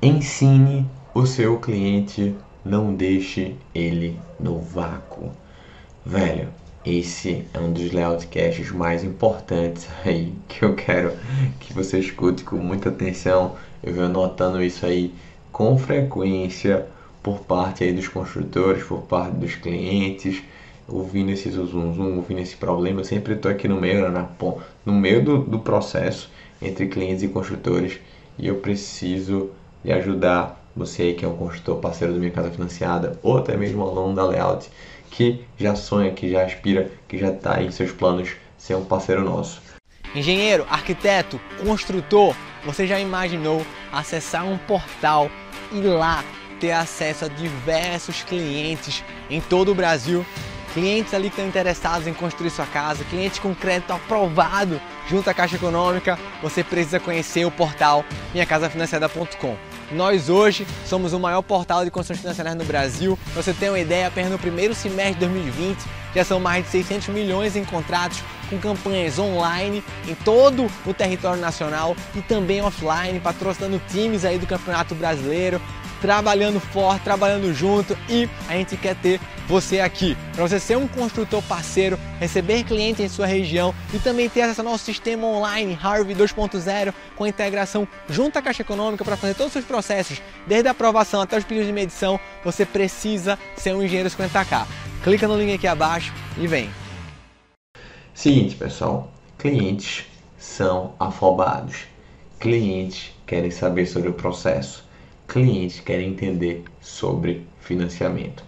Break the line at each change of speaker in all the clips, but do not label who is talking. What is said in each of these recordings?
Ensine o seu cliente, não deixe ele no vácuo. Velho, esse é um dos layoutcasts mais importantes aí que eu quero que você escute com muita atenção. Eu venho notando isso aí com frequência por parte aí dos construtores, por parte dos clientes, ouvindo esse zoom zoom, ouvindo esse problema. Eu sempre estou aqui no meio, na, no meio do, do processo entre clientes e construtores e eu preciso de ajudar você que é um construtor parceiro do Minha Casa Financiada ou até mesmo aluno da Layout que já sonha, que já aspira, que já está em seus planos ser um parceiro nosso.
Engenheiro, arquiteto, construtor, você já imaginou acessar um portal e lá ter acesso a diversos clientes em todo o Brasil? Clientes ali que estão interessados em construir sua casa, clientes com crédito aprovado junto à Caixa Econômica, você precisa conhecer o portal minhacasafinanciada.com. Nós hoje somos o maior portal de construções financeiras no Brasil. Pra você tem uma ideia, apenas no primeiro semestre de 2020 já são mais de 600 milhões em contratos com campanhas online em todo o território nacional e também offline, patrocinando times aí do Campeonato Brasileiro, trabalhando forte, trabalhando junto e a gente quer ter você aqui. Para você ser um construtor parceiro, receber clientes em sua região e também ter acesso ao nosso sistema online Harvey 2.0 com integração junto à Caixa Econômica para fazer todos os seus processos, desde a aprovação até os pedidos de medição, você precisa ser um engenheiro 50k. Clica no link aqui abaixo e vem.
Seguinte, pessoal, clientes são afobados. Clientes querem saber sobre o processo clientes querem entender sobre financiamento.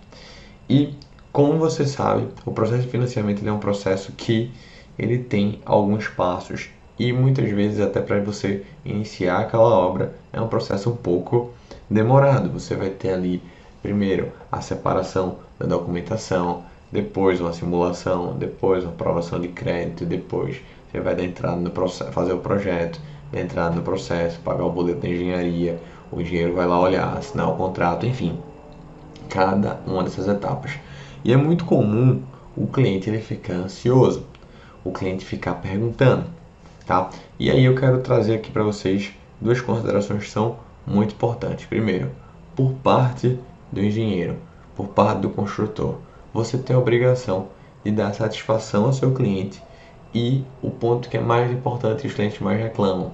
E como você sabe, o processo de financiamento é um processo que ele tem alguns passos e muitas vezes até para você iniciar aquela obra é um processo um pouco demorado. Você vai ter ali primeiro a separação da documentação, depois uma simulação, depois uma aprovação de crédito, depois você vai dar entrada no processo, fazer o projeto, dar entrada no processo, pagar o boleto de engenharia, o engenheiro vai lá olhar, assinar o contrato, enfim, cada uma dessas etapas. E é muito comum o cliente ele ficar ansioso, o cliente ficar perguntando, tá? E aí eu quero trazer aqui para vocês duas considerações que são muito importantes. Primeiro, por parte do engenheiro, por parte do construtor, você tem a obrigação de dar satisfação ao seu cliente e o ponto que é mais importante que os clientes mais reclamam,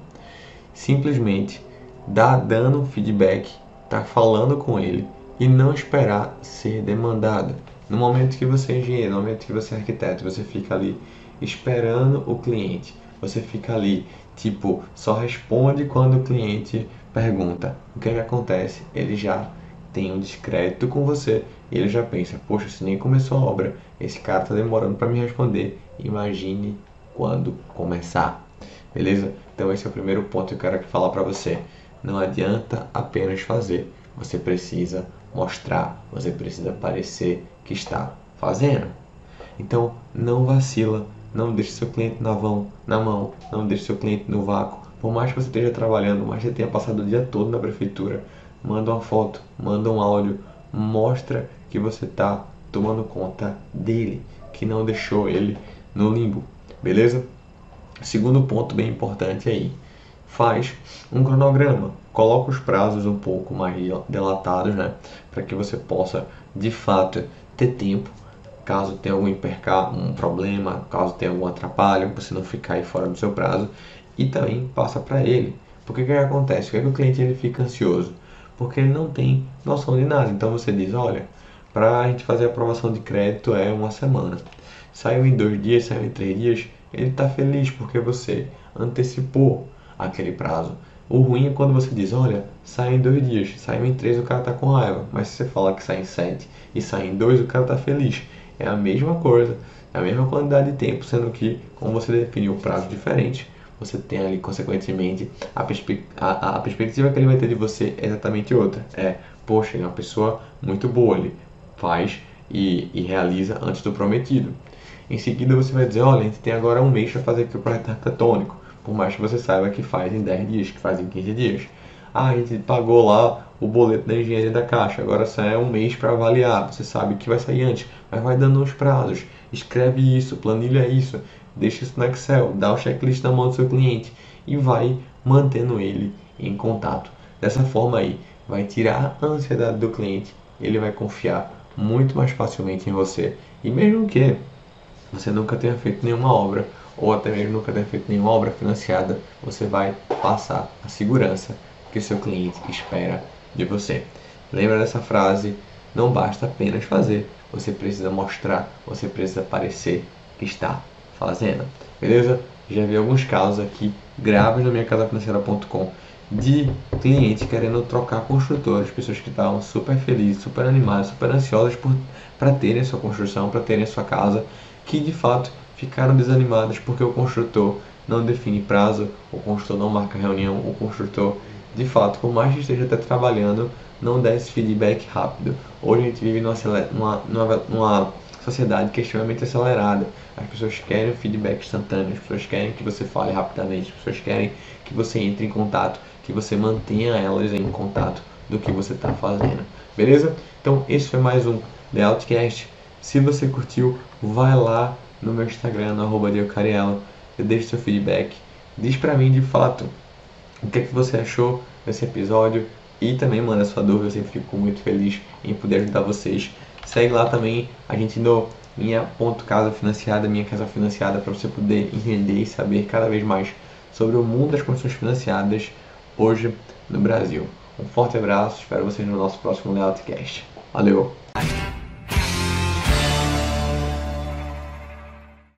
simplesmente dar dando feedback, tá falando com ele e não esperar ser demandado. No momento que você é engenheiro, no momento que você é arquiteto, você fica ali esperando o cliente. Você fica ali, tipo, só responde quando o cliente pergunta. O que, é que acontece? Ele já tem um descrédito com você ele já pensa: Poxa, se nem começou a obra, esse cara está demorando para me responder. Imagine quando começar. Beleza? Então, esse é o primeiro ponto que eu quero falar para você. Não adianta apenas fazer, você precisa mostrar, você precisa parecer que está fazendo. Então, não vacila, não deixe seu cliente na mão, na mão, não deixe seu cliente no vácuo. Por mais que você esteja trabalhando, mais que você tenha passado o dia todo na prefeitura, manda uma foto, manda um áudio, mostra que você está tomando conta dele, que não deixou ele no limbo, beleza? Segundo ponto bem importante aí, faz um cronograma, coloca os prazos um pouco mais delatados, né, para que você possa de fato ter tempo, caso tenha algum impercar, um problema, caso tenha algum atrapalho, você não ficar aí fora do seu prazo e também passa para ele. Porque o que, que acontece? O que, é que o cliente ele fica ansioso? Porque ele não tem noção de nada. Então você diz, olha, para a gente fazer a aprovação de crédito é uma semana. Saiu em dois dias, saiu em três dias, ele está feliz porque você antecipou aquele prazo. O ruim é quando você diz, olha, sai em dois dias, sai em três, o cara tá com raiva. Mas se você falar que sai em sete e sai em dois, o cara tá feliz. É a mesma coisa, é a mesma quantidade de tempo, sendo que, como você definiu o prazo diferente, você tem ali, consequentemente, a, perspe a, a, perspectiva que ele vai ter de você é exatamente outra. É, poxa, ele é uma pessoa muito boa, ele faz e, e realiza antes do prometido. Em seguida, você vai dizer, olha, a gente tem agora um mês para fazer aqui o projeto arquitetônico por mais que você saiba que faz em 10 dias, que faz em 15 dias. Ah, a gente pagou lá o boleto da engenharia da caixa, agora só é um mês para avaliar. Você sabe que vai sair antes, mas vai dando os prazos. Escreve isso, planilha isso, deixa isso no Excel, dá o checklist na mão do seu cliente e vai mantendo ele em contato. Dessa forma aí, vai tirar a ansiedade do cliente, ele vai confiar muito mais facilmente em você. E mesmo que você nunca tenha feito nenhuma obra, ou até mesmo nunca tenha feito nenhuma obra financiada, você vai passar a segurança que seu cliente espera de você. Lembra dessa frase? Não basta apenas fazer, você precisa mostrar, você precisa parecer que está fazendo. Beleza? Já vi alguns casos aqui graves no minha casafinanceira.com de clientes querendo trocar construtores, pessoas que estavam super felizes, super animadas, super ansiosas para terem a sua construção, para terem a sua casa, que de fato ficaram desanimadas porque o construtor não define prazo, o construtor não marca reunião, o construtor, de fato, por mais que esteja até trabalhando, não dá esse feedback rápido. Hoje a gente vive numa, numa, numa sociedade que é extremamente acelerada. As pessoas querem feedback instantâneo, as pessoas querem que você fale rapidamente, as pessoas querem que você entre em contato, que você mantenha elas em contato do que você está fazendo. Beleza? Então esse foi mais um Layoutcast. Se você curtiu, vai lá no meu Instagram, no arroba deixe seu feedback. Diz pra mim de fato o que, é que você achou desse episódio e também manda sua dúvida, eu sempre fico muito feliz em poder ajudar vocês. Segue lá também a gente no minha ponto casa financiada, minha casa financiada, para você poder entender e saber cada vez mais sobre o mundo das construções financiadas hoje no Brasil. Um forte abraço, espero vocês no nosso próximo Layoutcast. Valeu!